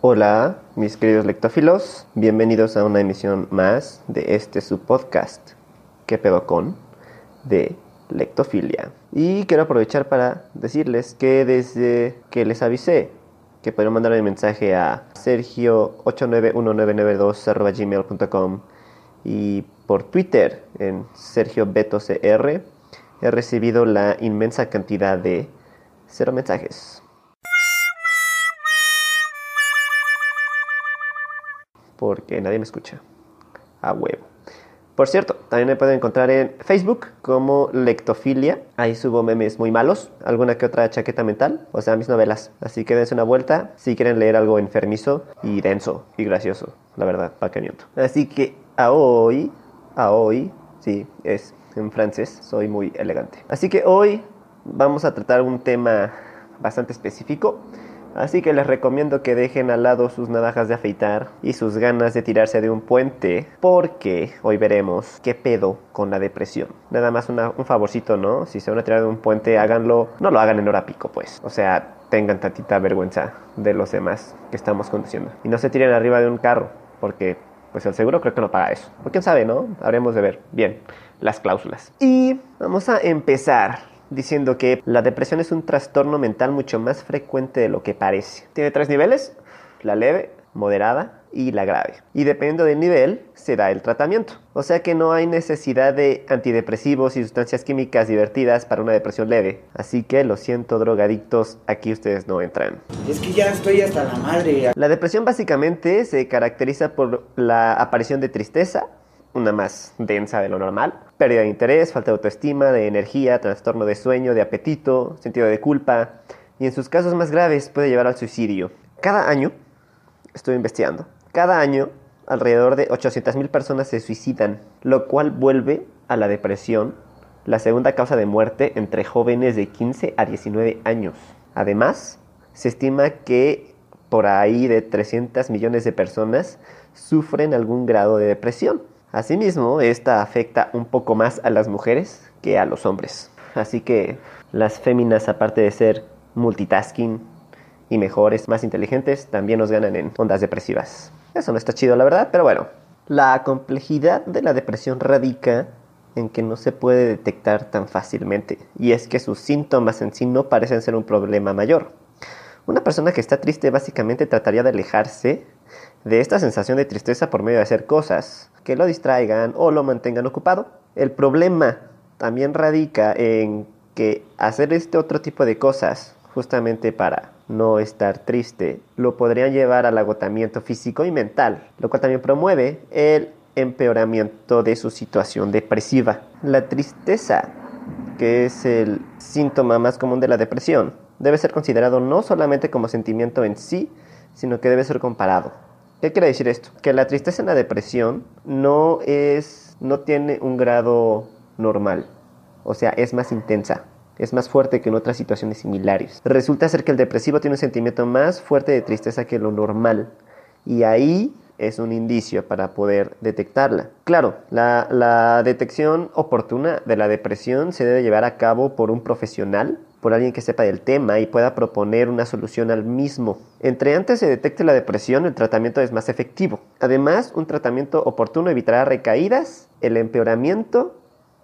Hola, mis queridos lectófilos, bienvenidos a una emisión más de este su podcast, ¿Qué pedo con? de lectofilia. Y quiero aprovechar para decirles que desde que les avisé que pueden mandar un mensaje a sergio891992.gmail.com y por Twitter en sergiobetocr he recibido la inmensa cantidad de cero mensajes. Porque nadie me escucha. A huevo. Por cierto, también me pueden encontrar en Facebook como Lectofilia. Ahí subo memes muy malos, alguna que otra chaqueta mental, o sea, mis novelas. Así que dense una vuelta si quieren leer algo enfermizo y denso y gracioso, la verdad, pa' que miento. Así que a hoy, a hoy, sí, es en francés, soy muy elegante. Así que hoy vamos a tratar un tema bastante específico Así que les recomiendo que dejen al lado sus navajas de afeitar y sus ganas de tirarse de un puente, porque hoy veremos qué pedo con la depresión. Nada más un favorcito, ¿no? Si se van a tirar de un puente, háganlo, no lo hagan en hora pico, pues. O sea, tengan tantita vergüenza de los demás que estamos conduciendo. Y no se tiren arriba de un carro, porque pues el seguro creo que no paga eso. O quién sabe, ¿no? Habremos de ver bien las cláusulas. Y vamos a empezar diciendo que la depresión es un trastorno mental mucho más frecuente de lo que parece. Tiene tres niveles, la leve, moderada y la grave. Y dependiendo del nivel, se da el tratamiento. O sea que no hay necesidad de antidepresivos y sustancias químicas divertidas para una depresión leve. Así que lo siento, drogadictos, aquí ustedes no entran. Es que ya estoy hasta la madre. La depresión básicamente se caracteriza por la aparición de tristeza, una más densa de lo normal. Pérdida de interés, falta de autoestima, de energía, trastorno de sueño, de apetito, sentido de culpa y en sus casos más graves puede llevar al suicidio. Cada año, estoy investigando, cada año alrededor de 800.000 personas se suicidan, lo cual vuelve a la depresión la segunda causa de muerte entre jóvenes de 15 a 19 años. Además, se estima que por ahí de 300 millones de personas sufren algún grado de depresión. Asimismo, esta afecta un poco más a las mujeres que a los hombres. Así que las féminas, aparte de ser multitasking y mejores, más inteligentes, también nos ganan en ondas depresivas. Eso no está chido, la verdad, pero bueno. La complejidad de la depresión radica en que no se puede detectar tan fácilmente, y es que sus síntomas en sí no parecen ser un problema mayor. Una persona que está triste básicamente trataría de alejarse de esta sensación de tristeza por medio de hacer cosas que lo distraigan o lo mantengan ocupado. El problema también radica en que hacer este otro tipo de cosas justamente para no estar triste lo podrían llevar al agotamiento físico y mental, lo cual también promueve el empeoramiento de su situación depresiva. La tristeza, que es el síntoma más común de la depresión, debe ser considerado no solamente como sentimiento en sí, sino que debe ser comparado. ¿Qué quiere decir esto? Que la tristeza en la depresión no es, no tiene un grado normal, o sea, es más intensa, es más fuerte que en otras situaciones similares. Resulta ser que el depresivo tiene un sentimiento más fuerte de tristeza que lo normal, y ahí es un indicio para poder detectarla. Claro, la, la detección oportuna de la depresión se debe llevar a cabo por un profesional por alguien que sepa del tema y pueda proponer una solución al mismo. Entre antes se detecte la depresión, el tratamiento es más efectivo. Además, un tratamiento oportuno evitará recaídas, el empeoramiento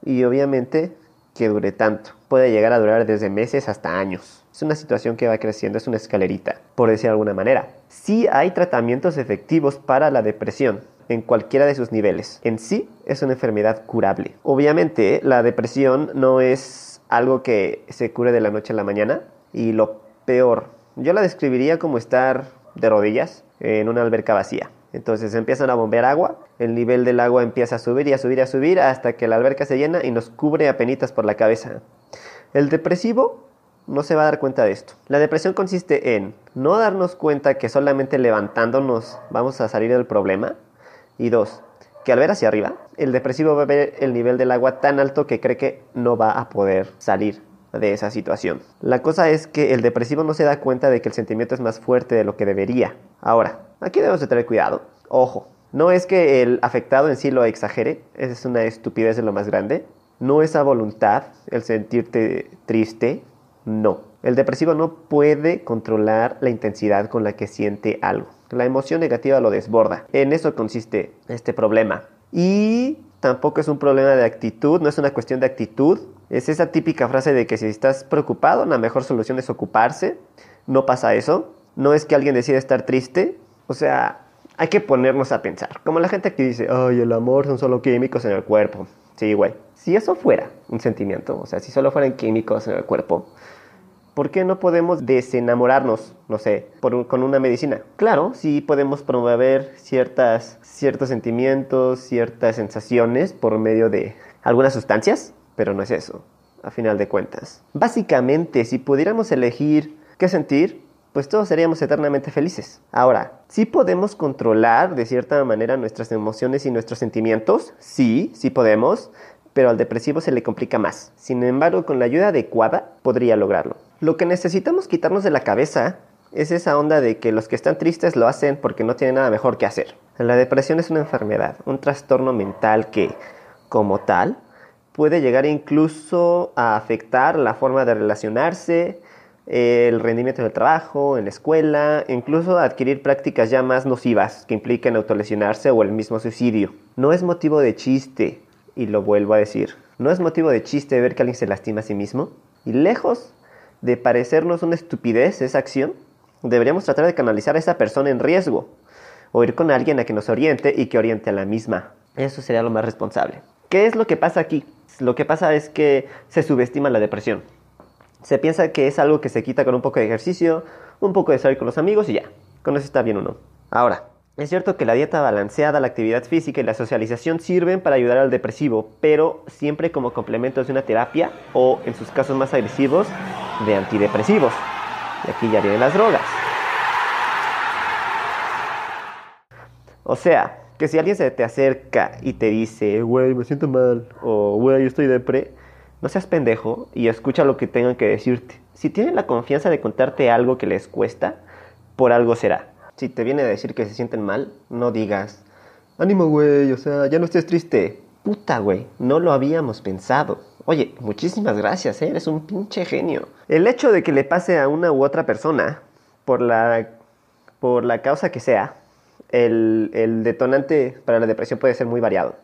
y obviamente que dure tanto. Puede llegar a durar desde meses hasta años. Es una situación que va creciendo, es una escalerita, por decir de alguna manera. Sí hay tratamientos efectivos para la depresión, en cualquiera de sus niveles. En sí es una enfermedad curable. Obviamente la depresión no es algo que se cure de la noche a la mañana. Y lo peor, yo la describiría como estar de rodillas en una alberca vacía. Entonces empiezan a bombear agua, el nivel del agua empieza a subir y a subir y a subir hasta que la alberca se llena y nos cubre a penitas por la cabeza. El depresivo no se va a dar cuenta de esto. La depresión consiste en no darnos cuenta que solamente levantándonos vamos a salir del problema. Y dos, que al ver hacia arriba, el depresivo va a ver el nivel del agua tan alto que cree que no va a poder salir de esa situación. La cosa es que el depresivo no se da cuenta de que el sentimiento es más fuerte de lo que debería. Ahora, aquí debemos de tener cuidado. Ojo, no es que el afectado en sí lo exagere, esa es una estupidez de lo más grande. No es a voluntad el sentirte triste, no. El depresivo no puede controlar la intensidad con la que siente algo. La emoción negativa lo desborda. En eso consiste este problema. Y tampoco es un problema de actitud, no es una cuestión de actitud. Es esa típica frase de que si estás preocupado, la mejor solución es ocuparse. No pasa eso. No es que alguien decida estar triste. O sea, hay que ponernos a pensar. Como la gente que dice, ay, el amor son solo químicos en el cuerpo. Sí, güey. Si eso fuera un sentimiento, o sea, si solo fueran químicos en el cuerpo, ¿por qué no podemos desenamorarnos, no sé, con una medicina? Claro, sí podemos promover ciertas, ciertos sentimientos, ciertas sensaciones por medio de algunas sustancias, pero no es eso, a final de cuentas. Básicamente, si pudiéramos elegir qué sentir, pues todos seríamos eternamente felices. Ahora, ¿sí podemos controlar de cierta manera nuestras emociones y nuestros sentimientos? Sí, sí podemos, pero al depresivo se le complica más. Sin embargo, con la ayuda adecuada podría lograrlo. Lo que necesitamos quitarnos de la cabeza es esa onda de que los que están tristes lo hacen porque no tienen nada mejor que hacer. La depresión es una enfermedad, un trastorno mental que, como tal, puede llegar incluso a afectar la forma de relacionarse, el rendimiento del trabajo, en la escuela, incluso adquirir prácticas ya más nocivas que impliquen autolesionarse o el mismo suicidio. No es motivo de chiste, y lo vuelvo a decir, no es motivo de chiste ver que alguien se lastima a sí mismo, y lejos de parecernos una estupidez esa acción, deberíamos tratar de canalizar a esa persona en riesgo, o ir con alguien a que nos oriente y que oriente a la misma. Eso sería lo más responsable. ¿Qué es lo que pasa aquí? Lo que pasa es que se subestima la depresión. Se piensa que es algo que se quita con un poco de ejercicio, un poco de salir con los amigos y ya. Con eso está bien uno. Ahora, es cierto que la dieta balanceada, la actividad física y la socialización sirven para ayudar al depresivo, pero siempre como complementos de una terapia o, en sus casos más agresivos, de antidepresivos. Y aquí ya vienen las drogas. O sea, que si alguien se te acerca y te dice, güey, me siento mal, o güey, estoy depre, no seas pendejo y escucha lo que tengan que decirte. Si tienen la confianza de contarte algo que les cuesta, por algo será. Si te viene a decir que se sienten mal, no digas, ánimo güey, o sea, ya no estés triste. Puta güey, no lo habíamos pensado. Oye, muchísimas gracias, ¿eh? eres un pinche genio. El hecho de que le pase a una u otra persona, por la, por la causa que sea, el, el detonante para la depresión puede ser muy variado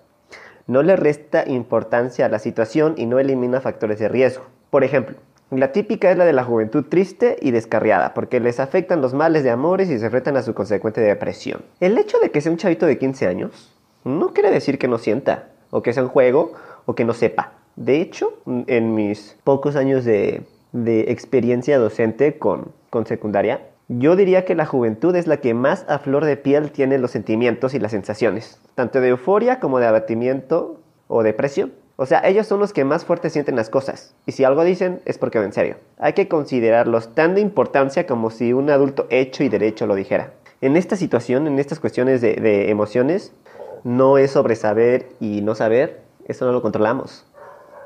no le resta importancia a la situación y no elimina factores de riesgo. Por ejemplo, la típica es la de la juventud triste y descarriada, porque les afectan los males de amores y se enfrentan a su consecuente depresión. El hecho de que sea un chavito de 15 años no quiere decir que no sienta, o que sea un juego, o que no sepa. De hecho, en mis pocos años de, experiencia docente con, con secundaria, yo diría que la juventud es la que más a flor de piel tiene los sentimientos y las sensaciones, tanto de euforia como de abatimiento o depresión. O sea, ellos son los que más fuerte sienten las cosas, y si algo dicen es porque va en serio. Hay que considerarlos tan de importancia como si un adulto hecho y derecho lo dijera. En esta situación, en estas cuestiones de, de emociones, no es sobre saber y no saber, eso no lo controlamos.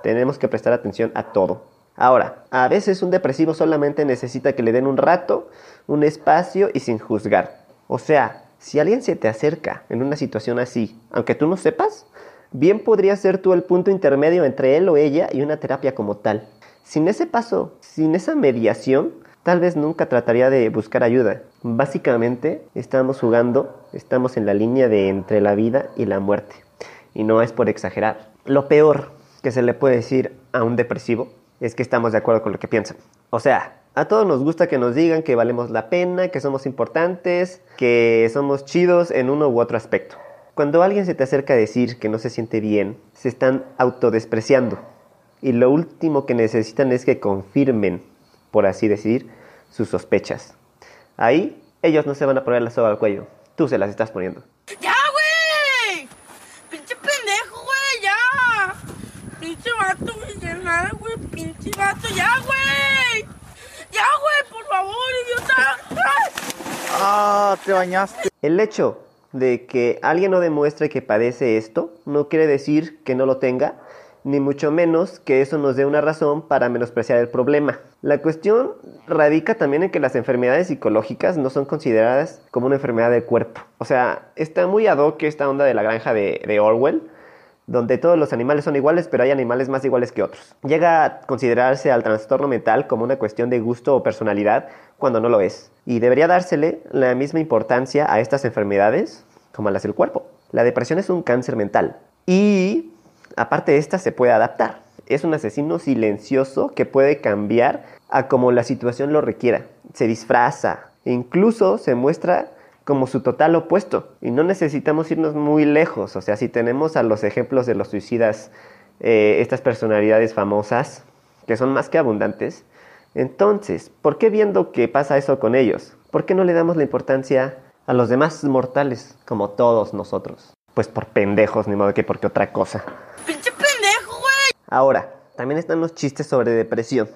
Tenemos que prestar atención a todo. Ahora, a veces un depresivo solamente necesita que le den un rato, un espacio y sin juzgar. O sea, si alguien se te acerca en una situación así, aunque tú no sepas, bien podría ser tú el punto intermedio entre él o ella y una terapia como tal. Sin ese paso, sin esa mediación, tal vez nunca trataría de buscar ayuda. Básicamente, estamos jugando, estamos en la línea de entre la vida y la muerte. Y no es por exagerar. Lo peor que se le puede decir a un depresivo es que estamos de acuerdo con lo que piensan. O sea, a todos nos gusta que nos digan que valemos la pena, que somos importantes, que somos chidos en uno u otro aspecto. Cuando alguien se te acerca a decir que no se siente bien, se están autodespreciando. Y lo último que necesitan es que confirmen, por así decir, sus sospechas. Ahí ellos no se van a poner la soga al cuello, tú se las estás poniendo. ¡Ya, güey! ¡Pinche pendejo, güey! ¡Ya! ¡Pinche vato, güey! pinche vato, ya, güey. Ya, güey, por favor, idiota. Ah, te bañaste. El hecho de que alguien no demuestre que padece esto no quiere decir que no lo tenga, ni mucho menos que eso nos dé una razón para menospreciar el problema. La cuestión radica también en que las enfermedades psicológicas no son consideradas como una enfermedad del cuerpo. O sea, está muy ad hoc esta onda de la granja de, de Orwell, donde todos los animales son iguales, pero hay animales más iguales que otros. Llega a considerarse al trastorno mental como una cuestión de gusto o personalidad cuando no lo es. Y debería dársele la misma importancia a estas enfermedades como las del cuerpo. La depresión es un cáncer mental y aparte de esta se puede adaptar. Es un asesino silencioso que puede cambiar a como la situación lo requiera. Se disfraza, incluso se muestra como su total opuesto. Y no necesitamos irnos muy lejos. O sea, si tenemos a los ejemplos de los suicidas, eh, estas personalidades famosas, que son más que abundantes, entonces, ¿por qué viendo que pasa eso con ellos? ¿Por qué no le damos la importancia a los demás mortales, como todos nosotros? Pues por pendejos, ni modo que porque otra cosa. ¡Pinche pendejo, güey! Ahora, también están los chistes sobre depresión.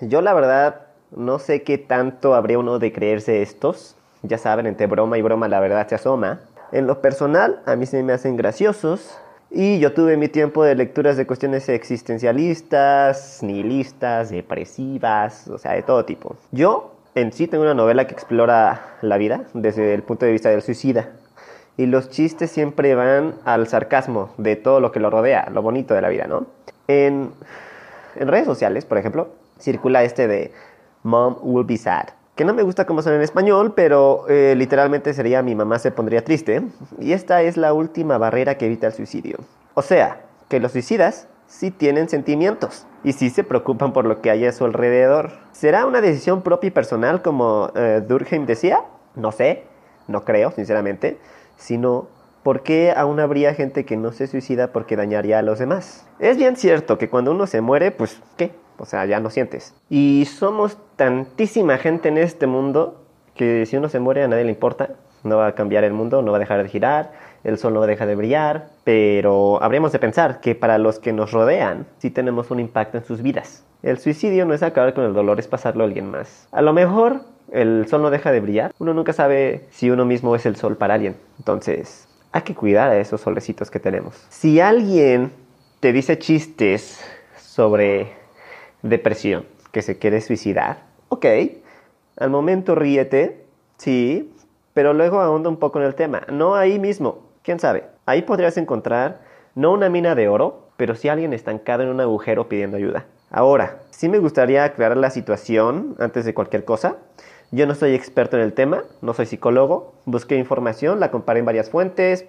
Yo la verdad no sé qué tanto habría uno de creerse estos. Ya saben, entre broma y broma la verdad se asoma. En lo personal, a mí se me hacen graciosos. Y yo tuve mi tiempo de lecturas de cuestiones existencialistas, nihilistas, depresivas, o sea, de todo tipo. Yo en sí tengo una novela que explora la vida desde el punto de vista del suicida. Y los chistes siempre van al sarcasmo de todo lo que lo rodea, lo bonito de la vida, ¿no? En, redes sociales, por ejemplo, circula este de Mom will be sad. Que no me gusta cómo son en español, pero eh, literalmente sería mi mamá se pondría triste. Y esta es la última barrera que evita el suicidio. O sea, que los suicidas sí tienen sentimientos y sí se preocupan por lo que hay a su alrededor. ¿Será una decisión propia y personal como eh, Durkheim decía? No sé, no creo, sinceramente. Sino, ¿por qué aún habría gente que no se suicida porque dañaría a los demás? Es bien cierto que cuando uno se muere, pues, ¿qué? O sea, ya no sientes. Y somos tantísima gente en este mundo que si uno se muere a nadie le importa. No va a cambiar el mundo, no va a dejar de girar, el sol no deja de brillar, pero habríamos de pensar que para los que nos rodean sí tenemos un impacto en sus vidas. El suicidio no es acabar con el dolor, es pasarlo a alguien más. A lo mejor el sol no deja de brillar, uno nunca sabe si uno mismo es el sol para alguien. Entonces, hay que cuidar a esos solecitos que tenemos. Si alguien te dice chistes sobre depresión, que se quiere suicidar, ok, al momento ríete, sí, pero luego ahonda un poco en el tema. No ahí mismo, quién sabe. Ahí podrías encontrar no una mina de oro, pero sí alguien estancado en un agujero pidiendo ayuda. Ahora, sí me gustaría aclarar la situación antes de cualquier cosa. Yo no soy experto en el tema, no soy psicólogo. Busqué información, la comparé en varias fuentes,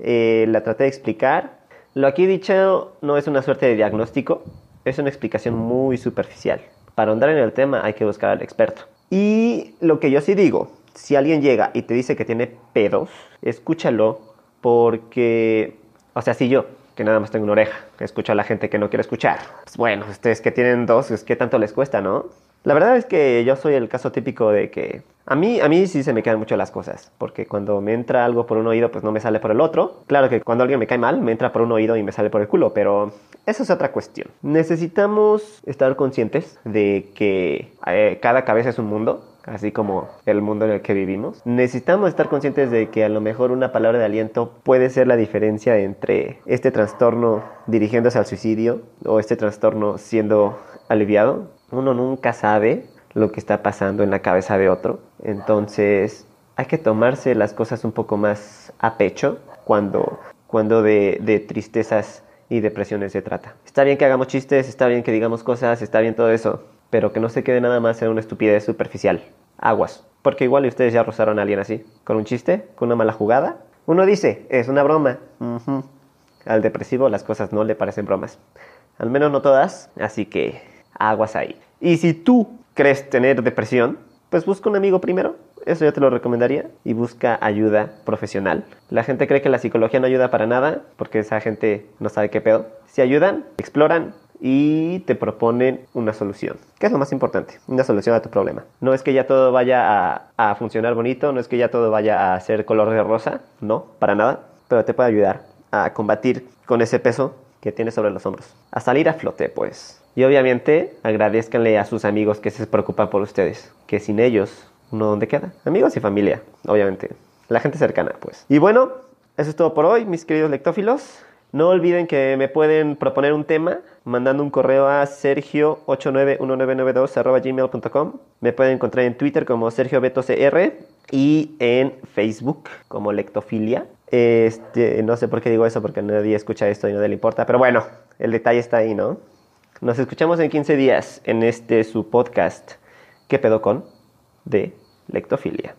eh, la traté de explicar. Lo aquí dicho no es una suerte de diagnóstico, es una explicación muy superficial. Para ahondar en el tema hay que buscar al experto. Y lo que yo sí digo, si alguien llega y te dice que tiene pedos, escúchalo porque, o sea, si yo, que nada más tengo una oreja, escucho a la gente que no quiere escuchar. Pues bueno, ustedes que tienen dos, es que tanto les cuesta, ¿no? La verdad es que yo soy el caso típico de que a mí, a mí sí se me quedan mucho las cosas, porque cuando me entra algo por un oído, pues no me sale por el otro. Claro que cuando alguien me cae mal, me entra por un oído y me sale por el culo, pero eso es otra cuestión. Necesitamos estar conscientes de que eh, cada cabeza es un mundo, así como el mundo en el que vivimos. Necesitamos estar conscientes de que a lo mejor una palabra de aliento puede ser la diferencia entre este trastorno dirigiéndose al suicidio o este trastorno siendo aliviado. Uno nunca sabe lo que está pasando en la cabeza de otro. Entonces hay que tomarse las cosas un poco más a pecho cuando, cuando de, de tristezas y depresiones se trata. Está bien que hagamos chistes, está bien que digamos cosas, está bien todo eso, pero que no se quede nada más en una estupidez superficial. Aguas. Porque igual ustedes ya rozaron a alguien así, con un chiste, con una mala jugada. Uno dice, es una broma. Al depresivo las cosas no le parecen bromas. Al menos no todas, así que aguas ahí. Y si tú crees tener depresión, pues busca un amigo primero. Eso yo te lo recomendaría. Y busca ayuda profesional. La gente cree que la psicología no ayuda para nada porque esa gente no sabe qué pedo. Si ayudan, exploran y te proponen una solución. ¿Qué es lo más importante? Una solución a tu problema. No es que ya todo vaya a, funcionar bonito, no es que ya todo vaya a ser color de rosa, no, para nada. Pero te puede ayudar a combatir con ese peso que tienes sobre los hombros. A salir a flote, pues. Y obviamente agradezcanle a sus amigos que se preocupan por ustedes. Que sin ellos, ¿uno dónde queda? Amigos y familia, obviamente. La gente cercana, pues. Y bueno, eso es todo por hoy, mis queridos lectófilos. No olviden que me pueden proponer un tema mandando un correo a sergio891992.gmail.com Me pueden encontrar en Twitter como Sergio Beto CR y en Facebook como Lectofilia. Este, no sé por qué digo eso, porque nadie escucha esto y no le importa. Pero bueno, el detalle está ahí, ¿no? Nos escuchamos en 15 días en este su podcast. ¿Qué pedo con? De lectofilia.